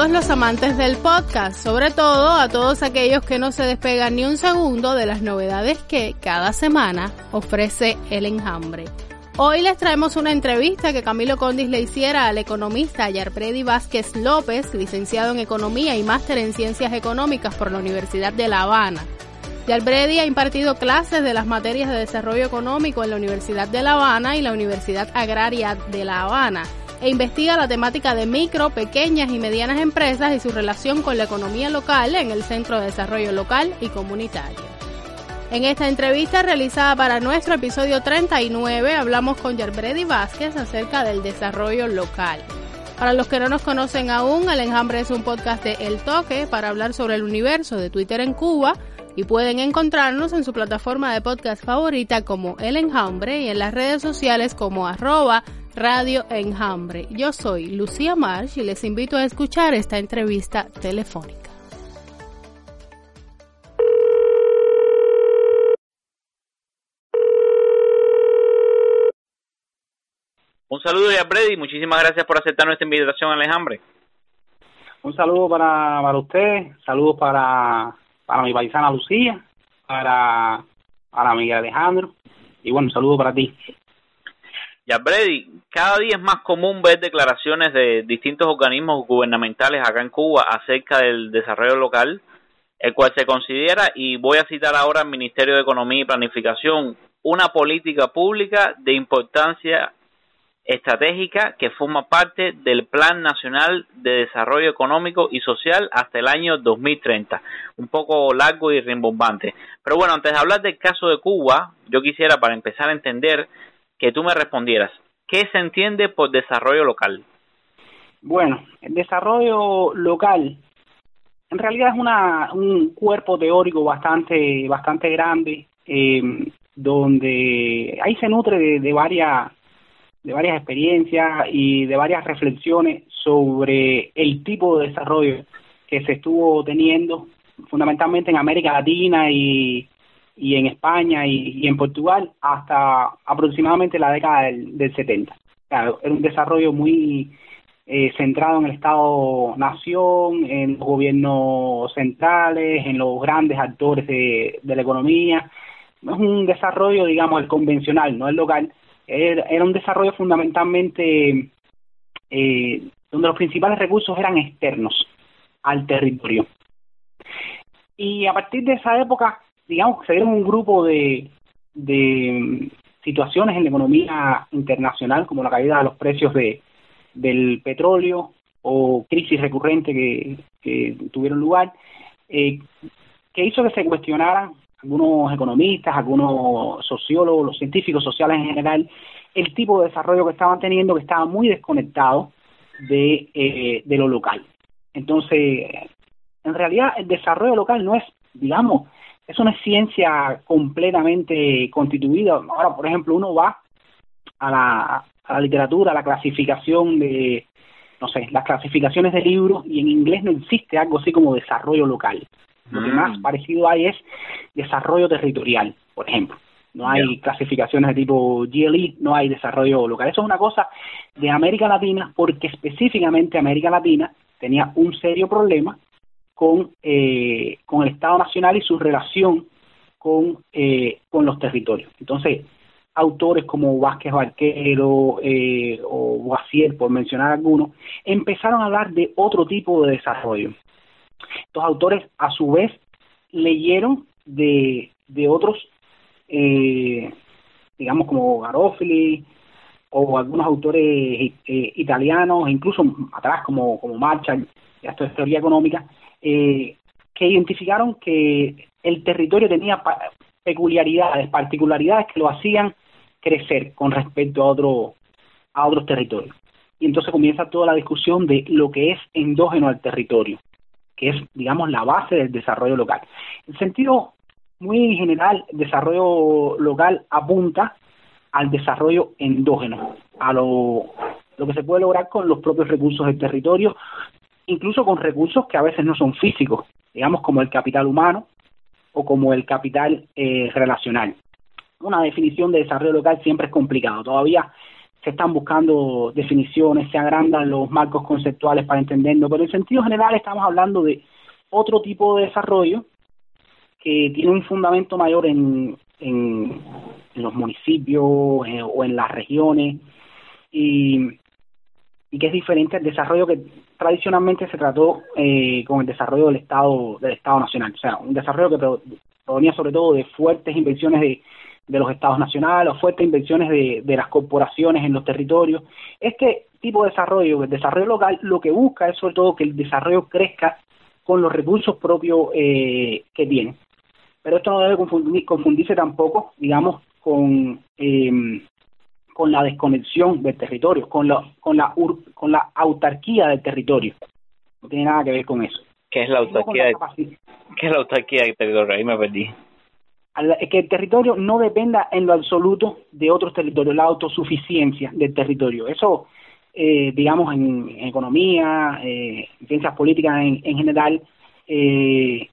Todos los amantes del podcast, sobre todo a todos aquellos que no se despegan ni un segundo de las novedades que cada semana ofrece el enjambre. Hoy les traemos una entrevista que Camilo Condis le hiciera al economista Yarpredi Vázquez López, licenciado en Economía y máster en Ciencias Económicas por la Universidad de La Habana. Yarpredi ha impartido clases de las materias de desarrollo económico en la Universidad de La Habana y la Universidad Agraria de La Habana e investiga la temática de micro, pequeñas y medianas empresas y su relación con la economía local en el Centro de Desarrollo Local y Comunitario. En esta entrevista realizada para nuestro episodio 39 hablamos con Yerbredi Vázquez acerca del desarrollo local. Para los que no nos conocen aún, El Enjambre es un podcast de El Toque para hablar sobre el universo de Twitter en Cuba y pueden encontrarnos en su plataforma de podcast favorita como El Enjambre y en las redes sociales como arroba Radio Enjambre. Yo soy Lucía March y les invito a escuchar esta entrevista telefónica. Un saludo ya, Brady. Muchísimas gracias por aceptar nuestra invitación al enjambre. Un saludo para, para usted, saludos para, para mi paisana Lucía, para, para Miguel Alejandro y bueno, un saludo para ti. Ya, Brady, cada día es más común ver declaraciones de distintos organismos gubernamentales acá en Cuba acerca del desarrollo local, el cual se considera, y voy a citar ahora al Ministerio de Economía y Planificación, una política pública de importancia estratégica que forma parte del Plan Nacional de Desarrollo Económico y Social hasta el año 2030. Un poco largo y rimbombante. Pero bueno, antes de hablar del caso de Cuba, yo quisiera para empezar a entender que tú me respondieras, ¿qué se entiende por desarrollo local? Bueno, el desarrollo local en realidad es una, un cuerpo teórico bastante, bastante grande, eh, donde ahí se nutre de, de varias de varias experiencias y de varias reflexiones sobre el tipo de desarrollo que se estuvo teniendo fundamentalmente en América Latina y, y en España y, en Portugal hasta aproximadamente la década del, del 70. Claro, era un desarrollo muy eh, centrado en el Estado-nación, en los gobiernos centrales, en los grandes actores de, de la economía. No es un desarrollo, digamos, el convencional, no el local, era, un desarrollo fundamentalmente eh, donde los principales recursos eran externos al territorio. Y a partir de esa época, digamos, se dieron un grupo de, de situaciones en la economía internacional, como la caída de los precios de, del petróleo o crisis recurrente que, que tuvieron lugar, eh, que hizo que se cuestionaran algunos economistas, algunos sociólogos, los científicos sociales en general, el tipo de desarrollo que estaban teniendo que estaba muy desconectado de, eh, de lo local. Entonces, en realidad el desarrollo local no es, digamos, eso no es ciencia completamente constituida. Ahora, por ejemplo, uno va a la, a la literatura, a la clasificación de, no sé, las clasificaciones de libros y en inglés no existe algo así como desarrollo local. Lo que más parecido hay es desarrollo territorial, por ejemplo. No hay clasificaciones de tipo GLE, no hay desarrollo local. Eso es una cosa de América Latina porque específicamente América Latina tenía un serio problema con, eh, con el Estado Nacional y su relación con, eh, con los territorios. Entonces, autores como Vázquez Barquero eh, o Boisier, por mencionar algunos, empezaron a hablar de otro tipo de desarrollo. Estos autores, a su vez, leyeron de, de otros, eh, digamos, como Garofoli, o algunos autores eh, italianos, incluso atrás como, como Marshall, esto es teoría económica, eh, que identificaron que el territorio tenía peculiaridades, particularidades que lo hacían crecer con respecto a, otro, a otros territorios. Y entonces comienza toda la discusión de lo que es endógeno al territorio, que es, digamos, la base del desarrollo local. En sentido muy general, el desarrollo local apunta al desarrollo endógeno, a lo, lo que se puede lograr con los propios recursos del territorio, incluso con recursos que a veces no son físicos, digamos como el capital humano o como el capital eh, relacional. Una definición de desarrollo local siempre es complicado. Todavía se están buscando definiciones, se agrandan los marcos conceptuales para entenderlo, pero en sentido general estamos hablando de otro tipo de desarrollo que tiene un fundamento mayor en, en, los municipios eh, o en las regiones y, y que es diferente al desarrollo que tradicionalmente se trató eh, con el desarrollo del Estado del Estado Nacional, o sea, un desarrollo que provenía sobre todo de fuertes inversiones de, los estados nacionales o fuertes inversiones de, de las corporaciones en los territorios. Este tipo de desarrollo, el desarrollo local, lo que busca es sobre todo que el desarrollo crezca con los recursos propios eh, que tiene. Pero esto no debe confundirse tampoco, digamos, con eh, con la desconexión del territorio, con la, con la, con la autarquía del territorio. No tiene nada que ver con eso. ¿Qué es la autarquía? ¿Qué es la autarquía del territorio? Ahí me perdí. Es que el territorio no dependa en lo absoluto de otros territorios, la autosuficiencia del territorio. Eso, eh, digamos, en, economía, eh, en ciencias políticas en, en general, eh,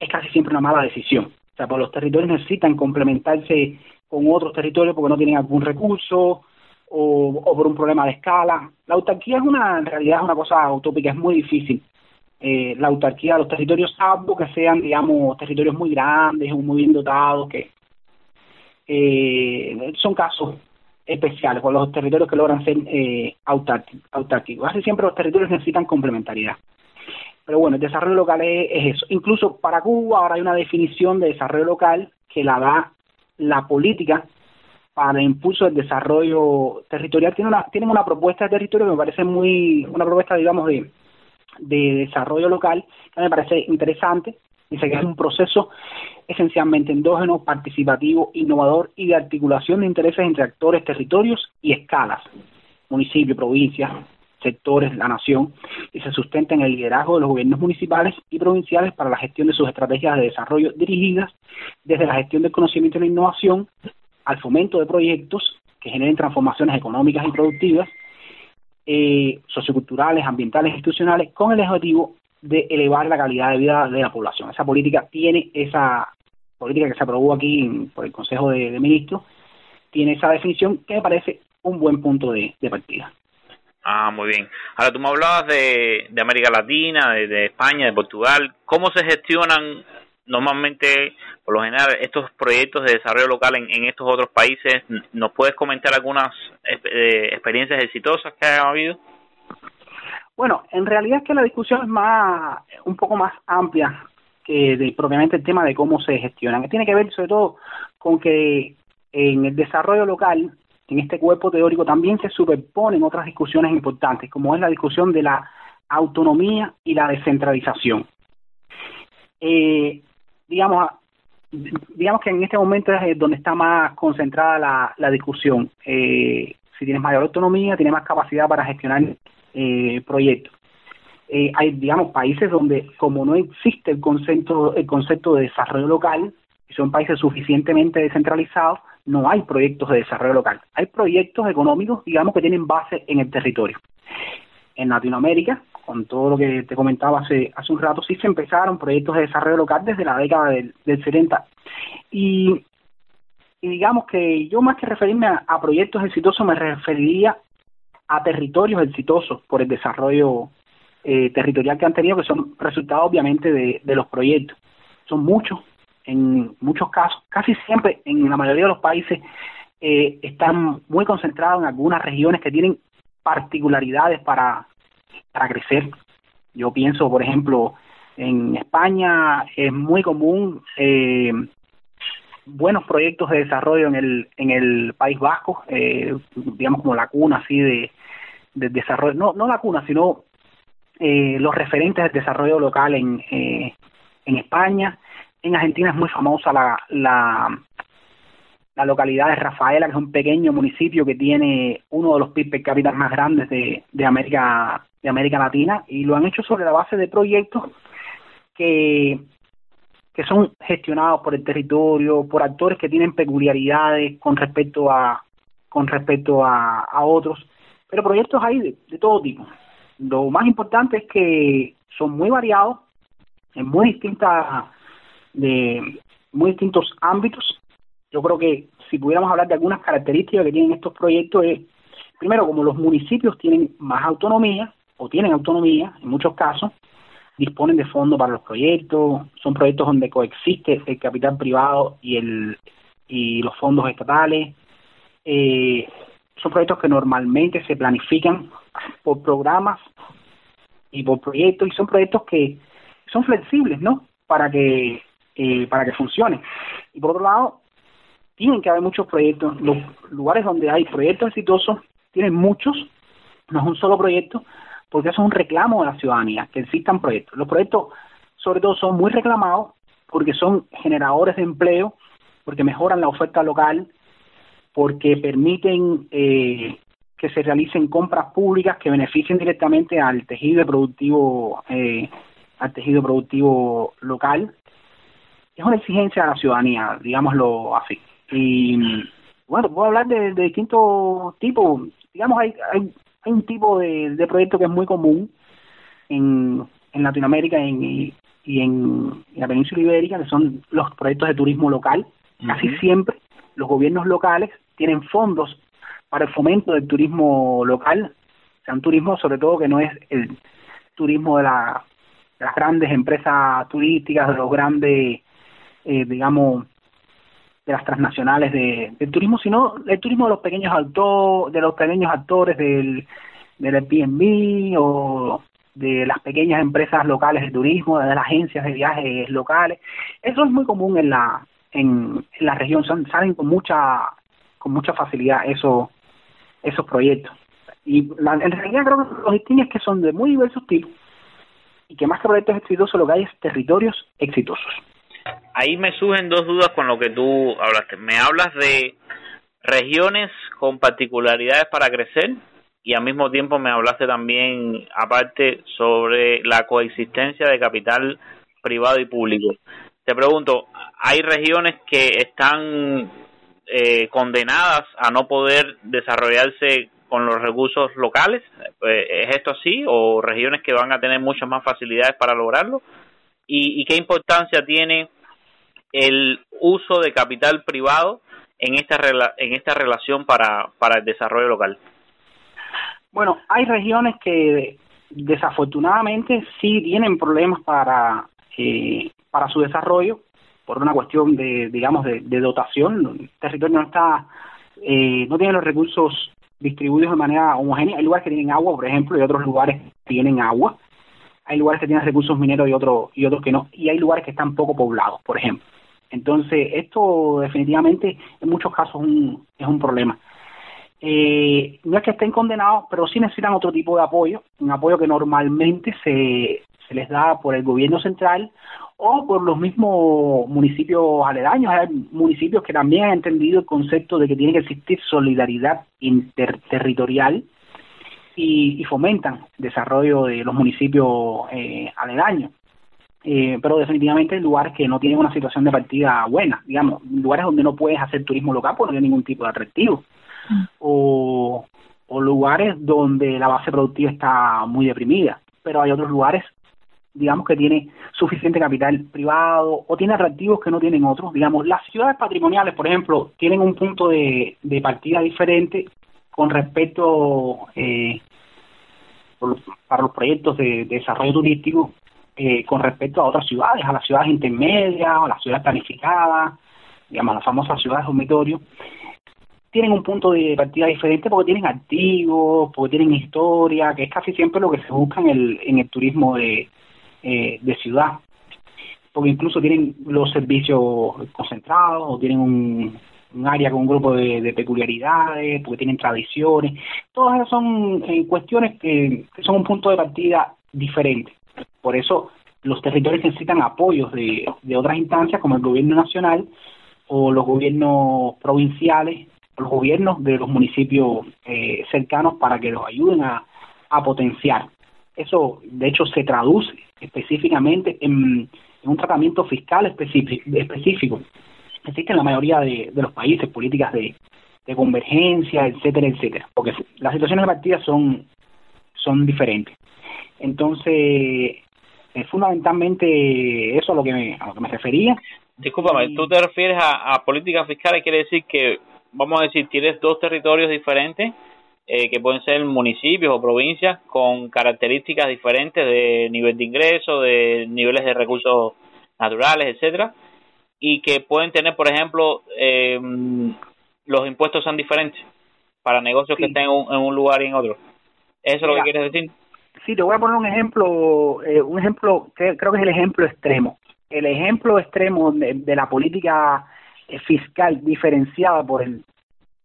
es casi siempre una mala decisión. O sea, pues los territorios necesitan complementarse con otros territorios porque no tienen algún recurso o, por un problema de escala. La autarquía es una, en realidad es una cosa utópica, es muy difícil. Eh, la autarquía los territorios, salvo que sean, digamos, territorios muy grandes o muy bien dotados, que eh, son casos especiales, con los territorios que logran ser eh, autárquicos. Casi siempre los territorios necesitan complementariedad. Pero bueno, el desarrollo local es, es, eso. Incluso para Cuba ahora hay una definición de desarrollo local que la da la política para el impulso del desarrollo territorial tiene una, tienen una propuesta de territorio que me parece muy, una propuesta, digamos, de, de desarrollo local que me parece interesante. Dice que es un proceso esencialmente endógeno, participativo, innovador y de articulación de intereses entre actores, territorios y escalas, municipio, provincia, sectores, la nación, y se sustenta en el liderazgo de los gobiernos municipales y provinciales para la gestión de sus estrategias de desarrollo dirigidas desde la gestión del conocimiento y la innovación al fomento de proyectos que generen transformaciones económicas y productivas, eh, socioculturales, ambientales, institucionales, con el objetivo de elevar la calidad de vida de la población. Esa política tiene esa política que se aprobó aquí por el Consejo de, Ministros, tiene esa definición que me parece un buen punto de partida. Ah, muy bien. Ahora tú me hablabas de, de América Latina, de, España, de Portugal. ¿Cómo se gestionan normalmente, por lo general, estos proyectos de desarrollo local en, en estos otros países? ¿Nos puedes comentar algunas eh, experiencias exitosas que hayan habido? Bueno, en realidad es que la discusión es más, un poco más amplia que de, propiamente el tema de cómo se gestionan. Tiene que ver sobre todo con que en el desarrollo local en este cuerpo teórico también se superponen otras discusiones importantes, como es la discusión de la autonomía y la descentralización. Eh, digamos, digamos que en este momento es donde está más concentrada la, discusión. Eh, si tienes mayor autonomía, tienes más capacidad para gestionar eh, proyectos. hay, digamos, países donde, como no existe el concepto, el concepto de desarrollo local, son países suficientemente descentralizados, no hay proyectos de desarrollo local. Hay proyectos económicos, digamos, que tienen base en el territorio. En Latinoamérica, con todo lo que te comentaba hace, hace un rato, sí se empezaron proyectos de desarrollo local desde la década del, del 70. Y, digamos que yo más que referirme a, proyectos exitosos, me referiría a territorios exitosos por el desarrollo eh, territorial que han tenido, que son resultado obviamente de, de los proyectos. Son muchos, en muchos casos, casi siempre en la mayoría de los países, eh, están muy concentrados en algunas regiones que tienen particularidades para, para crecer. Yo pienso, por ejemplo, en España es muy común eh, buenos proyectos de desarrollo en el en el País Vasco, eh, digamos como la cuna así de, de desarrollo, no no la cuna, sino eh, los referentes del desarrollo local en eh, en España, en Argentina es muy famosa la, la localidad de Rafaela, que es un pequeño municipio que tiene uno de los PIB per cápita más grandes de, de América de América Latina y lo han hecho sobre la base de proyectos que que son gestionados por el territorio, por actores que tienen peculiaridades con respecto a con respecto a, a otros, pero proyectos hay de, de todo tipo. Lo más importante es que son muy variados, en muy distintas de muy distintos ámbitos. Yo creo que si pudiéramos hablar de algunas características que tienen estos proyectos es primero como los municipios tienen más autonomía o tienen autonomía en muchos casos, disponen de fondos para los proyectos, son proyectos donde coexiste el capital privado y el y los fondos estatales. Eh, son proyectos que normalmente se planifican por programas y por proyectos y son proyectos que son flexibles, ¿no? Para que eh, para que funcione. Y por otro lado, tienen que haber muchos proyectos. Los lugares donde hay proyectos exitosos tienen muchos, no es un solo proyecto, porque eso es un reclamo de la ciudadanía, que existan proyectos. Los proyectos, sobre todo, son muy reclamados porque son generadores de empleo, porque mejoran la oferta local, porque permiten eh, que se realicen compras públicas que beneficien directamente al tejido productivo, eh, al tejido productivo local. Es una exigencia de la ciudadanía, digámoslo así. Y bueno, puedo hablar de, de distintos tipos. Digamos, hay, hay hay un tipo de, de proyecto que es muy común en, en Latinoamérica y, y en, la península ibérica, que son los proyectos de turismo local. Casi siempre los gobiernos locales tienen fondos para el fomento del turismo local, o sea, un turismo sobre todo que no es el turismo de, la, de las grandes empresas turísticas, de los grandes, eh, digamos, de las transnacionales de, del turismo, sino el turismo de los pequeños actores, de los pequeños actores del, del Airbnb o de las pequeñas empresas locales de turismo, de las agencias de viajes locales. Eso es muy común en la en, la región, salen con mucha con mucha facilidad esos esos proyectos. Y la, en realidad creo que los distingues que son de muy diversos tipos y que más que proyectos exitosos lo que hay es territorios exitosos ahí me surgen dos dudas con lo que tú hablaste. Me hablas de regiones con particularidades para crecer y al mismo tiempo me hablaste también, aparte, sobre la coexistencia de capital privado y público. Te pregunto, ¿hay regiones que están eh, condenadas a no poder desarrollarse con los recursos locales? Eh, ¿Es esto así? ¿O regiones que van a tener muchas más facilidades para lograrlo? ¿Y, y qué importancia tiene el uso de capital privado en esta en esta relación para, para el desarrollo local? Bueno, hay regiones que desafortunadamente sí tienen problemas para eh, para su desarrollo por una cuestión de digamos de, dotación. El territorio no está eh, no tiene los recursos distribuidos de manera homogénea. Hay lugares que tienen agua, por ejemplo, y otros lugares tienen agua. Hay lugares que tienen recursos mineros y otros y otros que no. Y hay lugares que están poco poblados, por ejemplo. Entonces, esto definitivamente en muchos casos un, es un problema. Eh, no es que estén condenados, pero sí necesitan otro tipo de apoyo, un apoyo que normalmente se, se les da por el gobierno central o por los mismos municipios aledaños. Hay municipios que también han entendido el concepto de que tiene que existir solidaridad interterritorial y, y fomentan el desarrollo de los municipios eh, aledaños eh, pero definitivamente lugares que no tienen una situación de partida buena, digamos, lugares donde no puedes hacer turismo local porque no hay ningún tipo de atractivo, mm. o, o lugares donde la base productiva está muy deprimida, pero hay otros lugares, digamos, que tiene suficiente capital privado o tiene atractivos que no tienen otros, digamos, las ciudades patrimoniales, por ejemplo, tienen un punto de, de partida diferente con respecto eh, para los proyectos de desarrollo turístico eh, con respecto a otras ciudades, a las ciudades intermedias o a las ciudades planificadas, digamos, las famosas ciudades dormitorio, tienen un punto de partida diferente porque tienen activos, porque tienen historia, que es casi siempre lo que se busca en el, en el turismo de, eh, de ciudad. porque incluso tienen los servicios concentrados o tienen un, área con un grupo de, peculiaridades, porque tienen tradiciones. Todas esas son eh, cuestiones que, son un punto de partida diferente. Por eso los territorios necesitan apoyos de, de otras instancias como el gobierno nacional o los gobiernos provinciales los gobiernos de los municipios eh, cercanos para que los ayuden a, a potenciar. Eso, de hecho, se traduce específicamente en, un tratamiento fiscal específico. Existe en la mayoría de, los países políticas de, convergencia, etcétera, etcétera, porque las situaciones de partida son, son diferentes. Entonces, es fundamentalmente eso a lo que me, a lo que me refería. Discúlpame, tú te refieres a, a políticas fiscales, quiere decir que, vamos a decir, tienes dos territorios diferentes eh, que pueden ser municipios o provincias con características diferentes de nivel de ingreso, de niveles de recursos naturales, etcétera, y que pueden tener, por ejemplo, eh, los impuestos son diferentes para negocios que estén en un, lugar y en otro. ¿Eso es lo que quieres decir? Sí, te voy a poner un ejemplo, eh, un ejemplo que creo que es el ejemplo extremo. El ejemplo extremo de la política fiscal diferenciada por el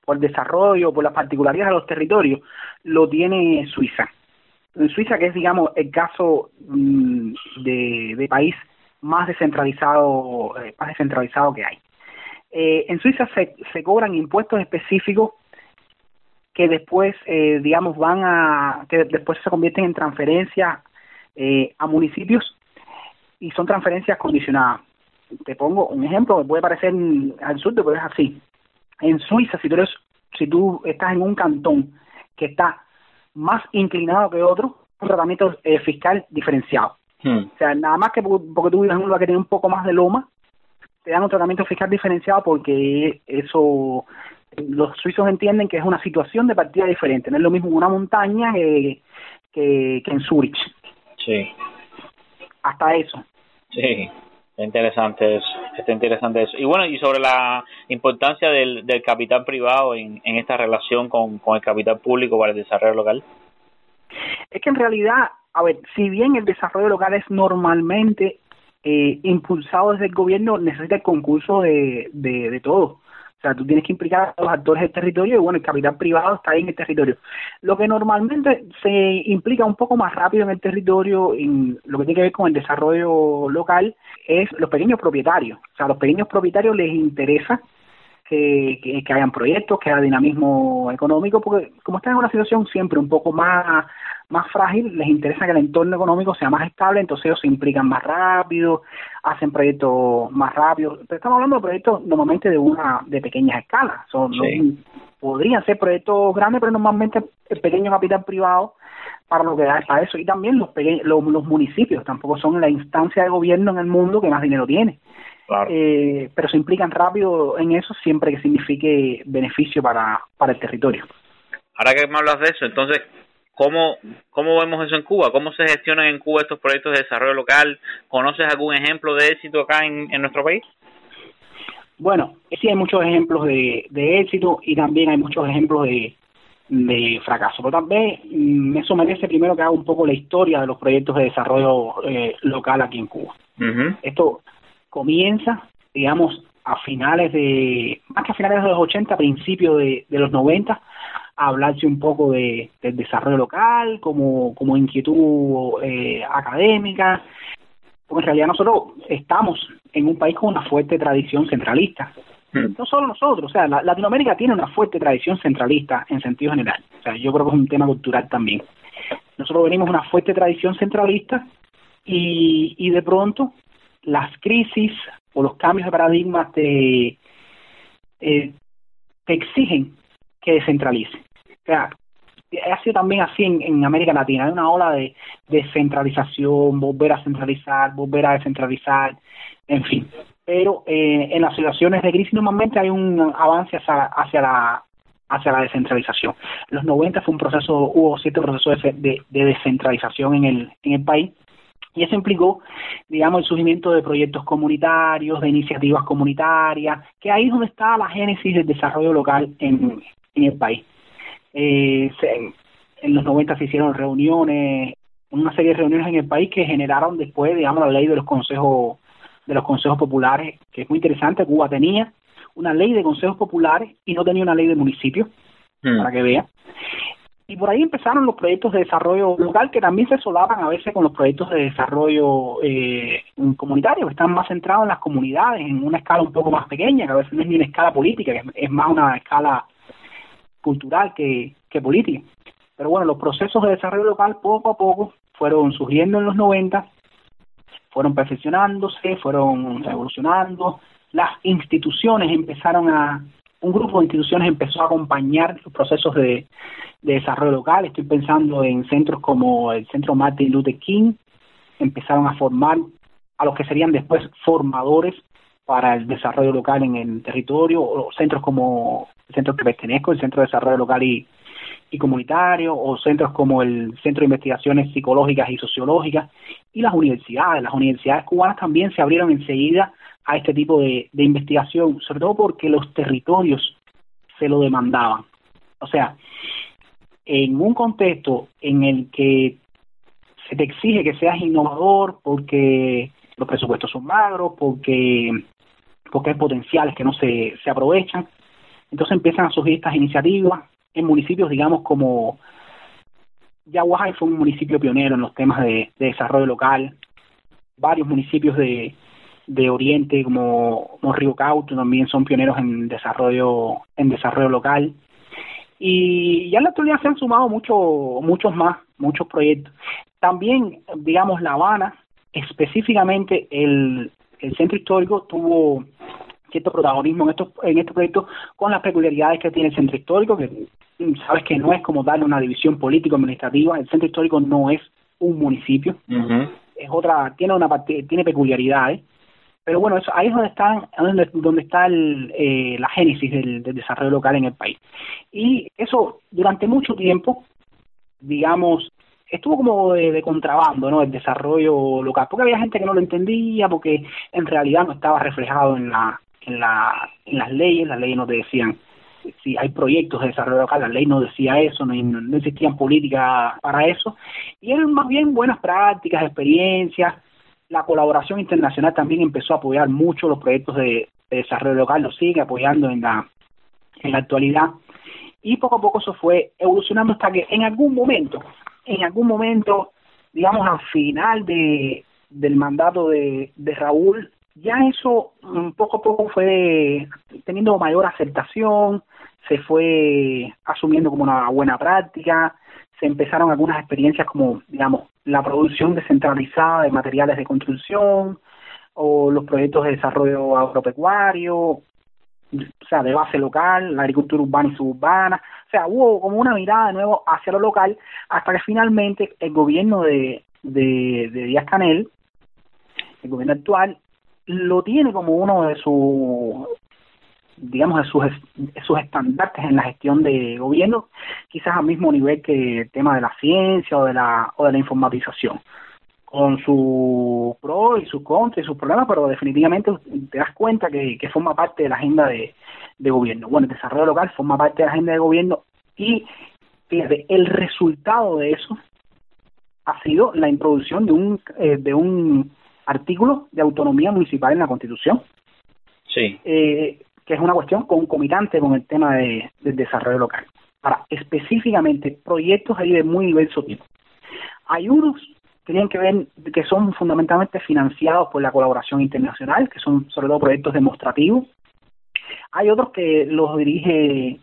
por el desarrollo, por las particularidades de los territorios, lo tiene Suiza. En Suiza, que es, digamos, el caso mm, de, país más descentralizado, eh, más descentralizado que hay. Eh, en Suiza se, se cobran impuestos específicos que después, eh, digamos, van a, que después se convierten en transferencias a municipios y son transferencias condicionadas. Te pongo un ejemplo, puede parecer absurdo, pero es así en Suiza, si tú, eres, si tú estás en un cantón que está más inclinado que otro, un tratamiento eh, fiscal diferenciado. Hmm. O sea, nada más que porque tú vives en un lugar que tiene un poco más de loma, te dan un tratamiento fiscal diferenciado porque eso los suizos entienden que es una situación de partida diferente. No es lo mismo una montaña que, que, que en Zurich. Sí. Hasta eso. Sí. Está interesante eso, está interesante eso. Y bueno, y sobre la importancia del, del capital privado en, en esta relación con, con el capital público para el desarrollo local. Es que en realidad, a ver, si bien el desarrollo local es normalmente eh, impulsado desde el gobierno, necesita el concurso de, de, de todos. Sea, tú tienes que implicar a los actores del territorio y bueno, el capital privado está ahí en el territorio. Lo que normalmente se implica un poco más rápido en el territorio, en lo que tiene que ver con el desarrollo local, es los pequeños propietarios. O sea, a los pequeños propietarios les interesa que, que, que, hayan proyectos, que haya dinamismo económico, porque como están en una situación siempre un poco más más frágil, les interesa que el entorno económico sea más estable, entonces ellos se implican más rápido, hacen proyectos más rápidos. Pero estamos hablando de proyectos normalmente de una de pequeñas escalas. Son, podrían ser proyectos grandes, pero normalmente el pequeño capital privado para lo que da para eso. Y también los, los, municipios tampoco son la instancia de gobierno en el mundo que más dinero tiene. Eh, pero se implican rápido en eso siempre que signifique beneficio para, para el territorio. Ahora que me hablas de eso, entonces, ¿Cómo, ¿Cómo vemos eso en Cuba? ¿Cómo se gestionan en Cuba estos proyectos de desarrollo local? ¿Conoces algún ejemplo de éxito acá en, en nuestro país? Bueno, sí hay muchos ejemplos de, de éxito y también hay muchos ejemplos de, de fracaso. Pero también mm, eso merece primero que haga un poco la historia de los proyectos de desarrollo eh, local aquí en Cuba. Esto comienza, digamos, a finales de, más que a finales de los 80, principios de, de los 90, hablarse un poco de, del desarrollo local, como, como inquietud eh, académica, porque en realidad nosotros estamos en un país con una fuerte tradición centralista. Hmm. No solo nosotros, o sea, Latinoamérica tiene una fuerte tradición centralista en sentido general. O sea, yo creo que es un tema cultural también. Nosotros venimos de una fuerte tradición centralista y, y de pronto las crisis o los cambios de paradigmas te, eh, exigen que descentralice sea, ha sido también así en, América Latina. Hay una ola de descentralización, volver a centralizar, volver a descentralizar, en fin. Pero eh, en las situaciones de crisis normalmente hay un avance hacia, hacia la hacia la descentralización. En los 90 fue un proceso, hubo cierto proceso de, de, descentralización en el, en el país y eso implicó, digamos, el surgimiento de proyectos comunitarios, de iniciativas comunitarias, que ahí es donde está la génesis del desarrollo local en, en el país. Eh, en los 90 se hicieron reuniones, una serie de reuniones en el país que generaron después, digamos, la ley de los consejos de los consejos populares, que es muy interesante. Cuba tenía una ley de consejos populares y no tenía una ley de municipios, hmm. para que vean. Y por ahí empezaron los proyectos de desarrollo local que también se solapan a veces con los proyectos de desarrollo eh, comunitario, que están más centrados en las comunidades, en una escala un poco más pequeña, que a veces no es ni una escala política, que es más una escala cultural que, que política. Pero bueno, los procesos de desarrollo local poco a poco fueron surgiendo en los 90, fueron perfeccionándose, fueron evolucionando, las instituciones empezaron a, un grupo de instituciones empezó a acompañar los procesos de, desarrollo local. Estoy pensando en centros como el Centro Martin Luther King, empezaron a formar a los que serían después formadores para el desarrollo local en el territorio, o centros como el centro que pertenezco, el Centro de Desarrollo Local y, y Comunitario, o centros como el Centro de Investigaciones Psicológicas y Sociológicas, y las universidades. Las universidades cubanas también se abrieron enseguida a este tipo de, de investigación, sobre todo porque los territorios se lo demandaban. O sea, en un contexto en el que se te exige que seas innovador porque los presupuestos son magros, porque porque hay potenciales que no se, se aprovechan. Entonces empiezan a surgir estas iniciativas en municipios, digamos, como Yaguajay fue un municipio pionero en los temas de, desarrollo local. Varios municipios de, de Oriente, como, Río Cauto, también son pioneros en desarrollo, en desarrollo local. Y ya en la actualidad se han sumado muchos muchos más, muchos proyectos. También, digamos, La Habana, específicamente el, el centro histórico tuvo cierto protagonismo en estos en este proyecto con las peculiaridades que tiene el centro histórico que mm, sabes que no es como darle una división político administrativa el centro histórico no es un municipio es otra tiene una tiene peculiaridades pero bueno eso ahí es donde está donde, donde está el, eh, la génesis del, del desarrollo local en el país y eso durante mucho tiempo digamos estuvo como de, contrabando, ¿no? El desarrollo local, porque había gente que no lo entendía, porque en realidad no estaba reflejado en la, en la, en las leyes, las leyes no te decían si hay proyectos de desarrollo local, la ley no decía eso, no, no existían políticas para eso, y eran más bien buenas prácticas, experiencias, la colaboración internacional también empezó a apoyar mucho los proyectos de, de desarrollo local, lo sigue apoyando en la, en la actualidad, y poco a poco eso fue evolucionando hasta que en algún momento en algún momento, digamos, al final de, del mandato de, de Raúl, ya eso poco a poco fue teniendo mayor aceptación, se fue asumiendo como una buena práctica, se empezaron algunas experiencias como, digamos, la producción descentralizada de materiales de construcción o los proyectos de desarrollo agropecuario, o sea, de base local, la agricultura urbana y suburbana. O sea, hubo como una mirada de nuevo hacia lo local hasta que finalmente el gobierno de, de, de Díaz Canel, el gobierno actual, lo tiene como uno de sus digamos de sus, sus estandartes en la gestión de gobierno, quizás al mismo nivel que el tema de la ciencia o de la o de la informatización con su pro y sus contra y sus problemas, pero definitivamente te das cuenta que, que forma parte de la agenda de, de gobierno. Bueno, el desarrollo local forma parte de la agenda de gobierno y fíjate, el resultado de eso ha sido la introducción de un, eh, de un artículo de autonomía municipal en la Constitución. Sí. Eh, que es una cuestión concomitante con el tema de, del desarrollo local. Para específicamente proyectos ahí de muy diverso tipo. Hay unos que tienen que ver, que son fundamentalmente financiados por la colaboración internacional, que son sobre todo proyectos demostrativos. Hay otros que los dirige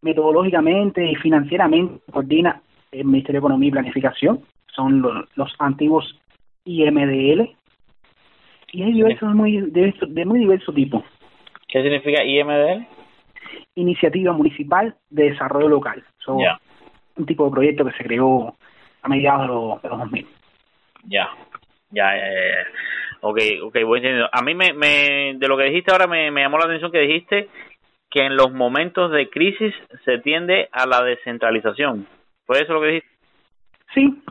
metodológicamente y financieramente, coordina el Ministerio de Economía y Planificación, son los, antiguos IMDL, y hay diversos muy, de, muy diverso tipo. ¿Qué significa IMDL? Iniciativa Municipal de Desarrollo Local. Son un tipo de proyecto que se creó a mediados de los, de los 2000. Ya, ya, ya, ya. Ok, ok, voy entendiendo. A mí me, me, de lo que dijiste ahora me, me llamó la atención que dijiste que en los momentos de crisis se tiende a la descentralización. ¿Fue eso lo que dijiste? Sí,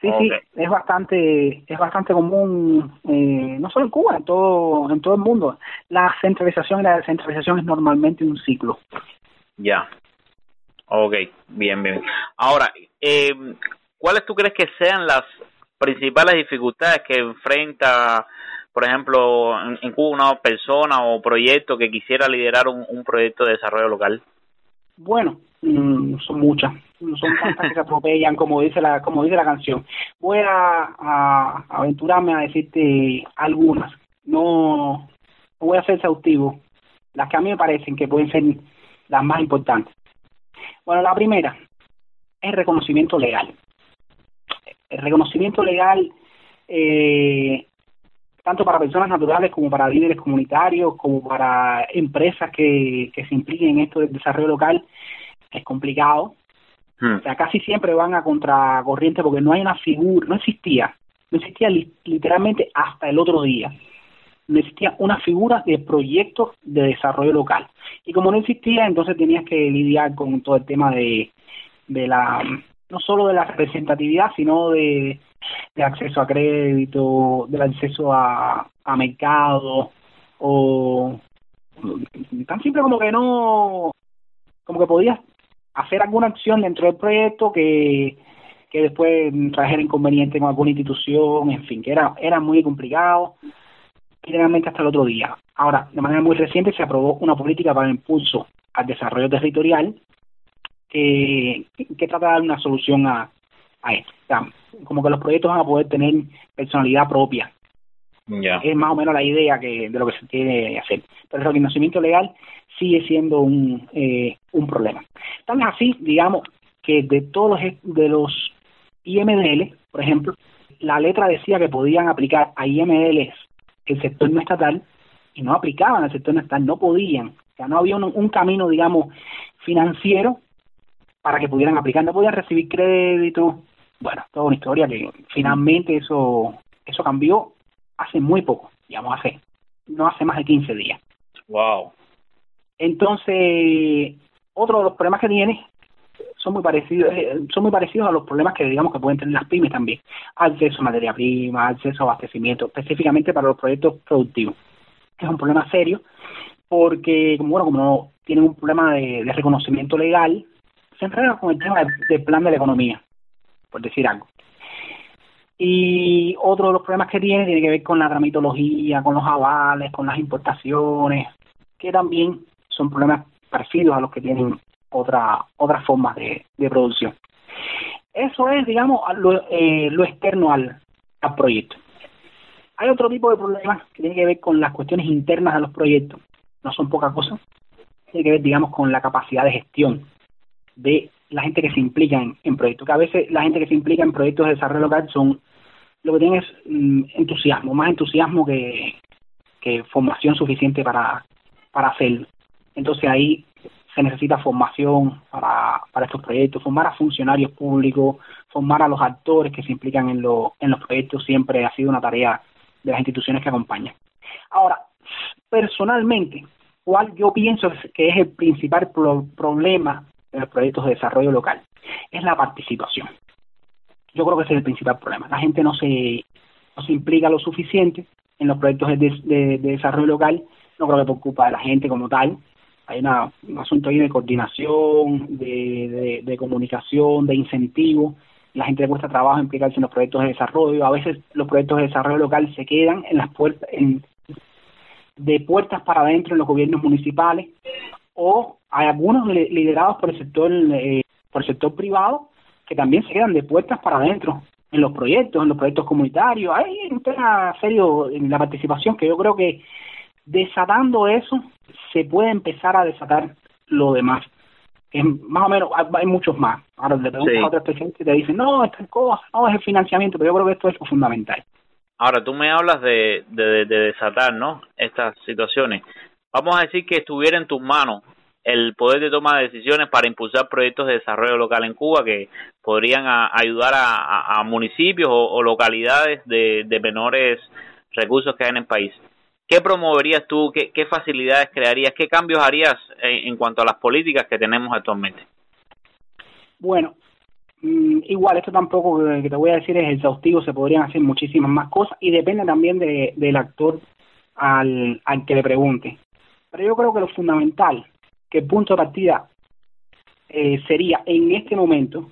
sí, sí, es bastante, es bastante común, eh, no solo en Cuba, en todo, en todo el mundo. La centralización y la descentralización es normalmente un ciclo. Ya. Ok, bien, bien. Ahora, eh, ¿cuáles tú crees que sean las principales dificultades que enfrenta, por ejemplo, en, Cuba una persona o proyecto que quisiera liderar un, proyecto de desarrollo local? Bueno, mm, son muchas, son tantas que se atropellan, como dice la como dice la canción. Voy a, aventurarme a decirte algunas. No, no voy a ser exhaustivo. Las que a mí me parecen que pueden ser las más importantes. Bueno, la primera es reconocimiento legal. El reconocimiento legal eh, tanto para personas naturales como para líderes comunitarios, como para empresas que, que se impliquen en esto del desarrollo local, es complicado. Hmm. O sea, casi siempre van a contracorriente porque no hay una figura, no existía, no existía literalmente hasta el otro día. No existía una figura de proyecto de desarrollo local. Y como no existía, entonces tenías que lidiar con todo el tema de, de la, no solo de la representatividad, sino de de acceso a crédito, del acceso a, a mercado, o tan simple como que no, como que podías hacer alguna acción dentro del proyecto que, que después trajera inconveniente con alguna institución, en fin, que era, era muy complicado, generalmente hasta el otro día. Ahora, de manera muy reciente se aprobó una política para el impulso al desarrollo territorial que, que trata de dar una solución a, a esto como que los proyectos van a poder tener personalidad propia. Es más o menos la idea que de lo que se tiene hacer. Pero el reconocimiento legal sigue siendo un, eh, un problema. Tan así, digamos, que de todos los, de los IMDL, por ejemplo, la letra decía que podían aplicar a IMDL el sector no estatal y no aplicaban al sector no estatal, no podían. O sea, no había un, un camino, digamos, financiero para que pudieran aplicar, no podían recibir crédito, bueno, toda una historia que finalmente eso eso cambió hace muy poco, digamos hace, no hace más de 15 días. Wow. Entonces, otro de los problemas que tiene son muy parecidos eh, son muy parecidos a los problemas que digamos que pueden tener las pymes también acceso a materia prima acceso a abastecimiento específicamente para los proyectos productivos es un problema serio porque como bueno como no tienen un problema de, reconocimiento legal se enredan con el tema del plan de la economía por decir algo. Y otro de los problemas que tiene tiene que ver con la tramitología, con los avales, con las importaciones, que también son problemas parecidos a los que tienen otra, otras formas de, producción. Eso es, digamos, lo, eh, lo externo al, proyecto. Hay otro tipo de problemas que tiene que ver con las cuestiones internas de los proyectos, no son poca cosa, tiene que ver, digamos, con la capacidad de gestión de la gente que se implica en, proyectos, que a veces la gente que se implica en proyectos de desarrollo local son, lo que tienen es mm, entusiasmo, más entusiasmo que, que formación suficiente para, para hacerlo. Entonces ahí se necesita formación para, para estos proyectos, formar a funcionarios públicos, formar a los actores que se implican en, lo, en los proyectos, siempre ha sido una tarea de las instituciones que acompañan. Ahora, personalmente, ¿cuál yo pienso que es el principal problema en los proyectos de desarrollo local, es la participación. Yo creo que ese es el principal problema. La gente no se, no se implica lo suficiente en los proyectos de, desarrollo local, no creo que por culpa de la gente como tal. Hay una, un asunto ahí de coordinación, de, de, comunicación, de incentivo. La gente le cuesta trabajo implicarse en los proyectos de desarrollo. A veces los proyectos de desarrollo local se quedan en las puertas, en, de puertas para adentro en los gobiernos municipales o hay algunos liderados por el sector eh, por el sector privado que también se quedan de puertas para adentro en los proyectos, en los proyectos comunitarios. Hay un tema serio en la participación que yo creo que desatando eso se puede empezar a desatar lo demás. Es más o menos, hay muchos más. Ahora le preguntas a otros presidentes y te dicen, no, esta cosa, no, es el financiamiento, pero yo creo que esto es lo fundamental. Ahora, tú me hablas de, de, de desatar, ¿no? Estas situaciones vamos a decir que estuviera en tus manos el poder de toma de decisiones para impulsar proyectos de desarrollo local en Cuba que podrían ayudar a, municipios o, localidades de, menores recursos que hay en el país. ¿Qué promoverías tú? ¿Qué, facilidades crearías? ¿Qué cambios harías en, cuanto a las políticas que tenemos actualmente? Bueno, mm, igual, esto tampoco que te voy a decir es exhaustivo, se podrían hacer muchísimas más cosas y depende también de, del actor al, al que le pregunte. Pero yo creo que lo fundamental, que el punto de partida eh, sería en este momento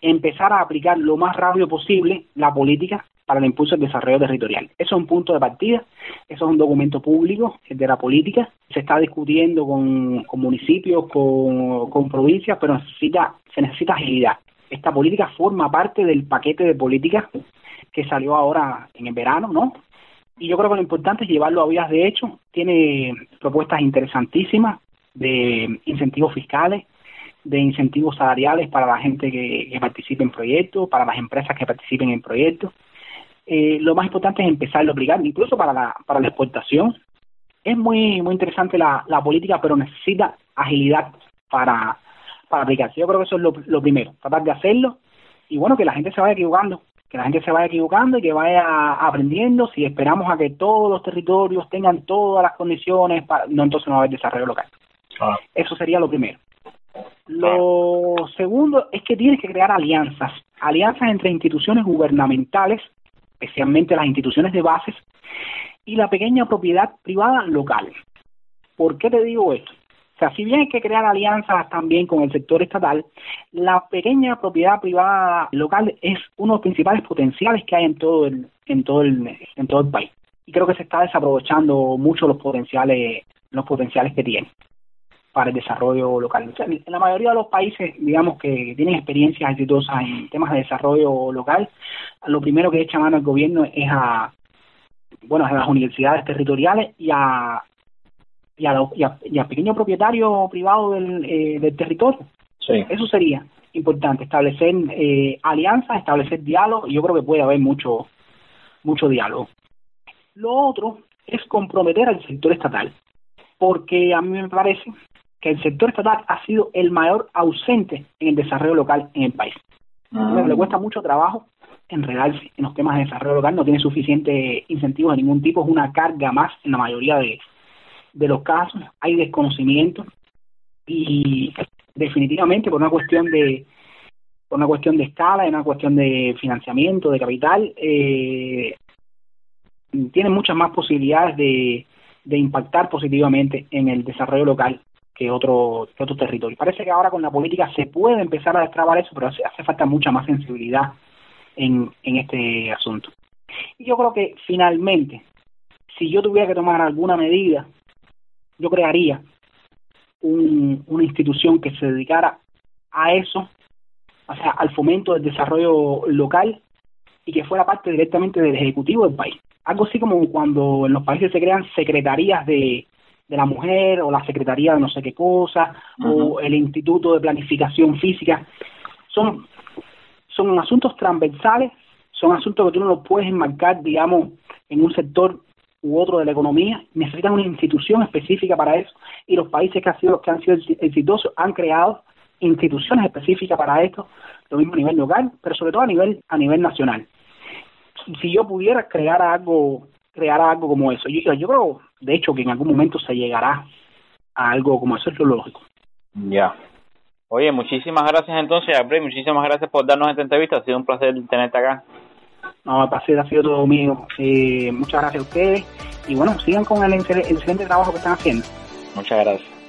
empezar a aplicar lo más rápido posible la política para el impulso del desarrollo territorial. Eso es un punto de partida, eso es un documento público de la política, se está discutiendo con, municipios, con, provincias, pero necesita, se necesita agilidad. Esta política forma parte del paquete de políticas que salió ahora en el verano, ¿no? Y yo creo que lo importante es llevarlo a vías de hecho. Tiene propuestas interesantísimas de incentivos fiscales, de incentivos salariales para la gente que, que participe en proyectos, para las empresas que participen en proyectos. Eh, lo más importante es empezar a obligar, incluso para la, para la exportación. Es muy muy interesante la, la política, pero necesita agilidad para, para aplicarse. Yo creo que eso es lo, lo primero, tratar de hacerlo y bueno, que la gente se vaya equivocando, que la gente se vaya equivocando y que vaya aprendiendo. Si esperamos a que todos los territorios tengan todas las condiciones, para, no entonces no va a haber desarrollo local. Ah. Eso sería lo primero. Lo segundo es que tienes que crear alianzas, alianzas entre instituciones gubernamentales especialmente las instituciones de bases, y la pequeña propiedad privada local. ¿Por qué te digo esto? O sea, si bien hay que crear alianzas también con el sector estatal, la pequeña propiedad privada local es uno de los principales potenciales que hay en todo el, en todo el, en todo el país. Y creo que se está desaprovechando mucho los potenciales, los potenciales que tiene para el desarrollo local. en la mayoría de los países, digamos, que tienen experiencias exitosas en temas de desarrollo local, lo primero que echa mano el gobierno es a, bueno, a las universidades territoriales y a y a, y a, pequeño propietario privado del, eh, del territorio. Sí. Eso sería importante, establecer eh, alianzas, establecer diálogo, y yo creo que puede haber mucho, mucho diálogo. Lo otro es comprometer al sector estatal, porque a mí me parece que el sector estatal ha sido el mayor ausente en el desarrollo local en el país. Ah. Le cuesta mucho trabajo enredarse en los temas de desarrollo local, no tiene suficiente incentivos de ningún tipo, es una carga más en la mayoría de, de los casos, hay desconocimiento y definitivamente por una cuestión de por una cuestión de escala, una cuestión de financiamiento, de capital, eh, tiene muchas más posibilidades de, de impactar positivamente en el desarrollo local que otro, que otro territorio. Parece que ahora con la política se puede empezar a destrabar eso, pero hace, falta mucha más sensibilidad en, en este asunto. Y yo creo que finalmente, si yo tuviera que tomar alguna medida, yo crearía un, una institución que se dedicara a eso, o sea, al fomento del desarrollo local y que fuera parte directamente del Ejecutivo del país. Algo así como cuando en los países se crean secretarías de, de la mujer o la secretaría de no sé qué cosa o el instituto de planificación física. Son son asuntos transversales son asuntos que tú no los puedes enmarcar digamos en un sector u otro de la economía. Necesitan una institución específica para eso. Y los países que han sido que han sido exitosos han creado instituciones específicas para esto lo mismo a nivel local pero sobre todo a nivel a nivel nacional. Si yo pudiera crear algo crear algo como eso. Yo, yo creo, de hecho, que en algún momento se llegará a algo como eso, es lo lógico. Ya. Oye, muchísimas gracias entonces, Abrey, muchísimas gracias por darnos esta entrevista, ha sido un placer tenerte acá. No, el placer ha sido todo mío. Eh, muchas gracias a ustedes y bueno, sigan con el excelente trabajo que están haciendo. Muchas gracias.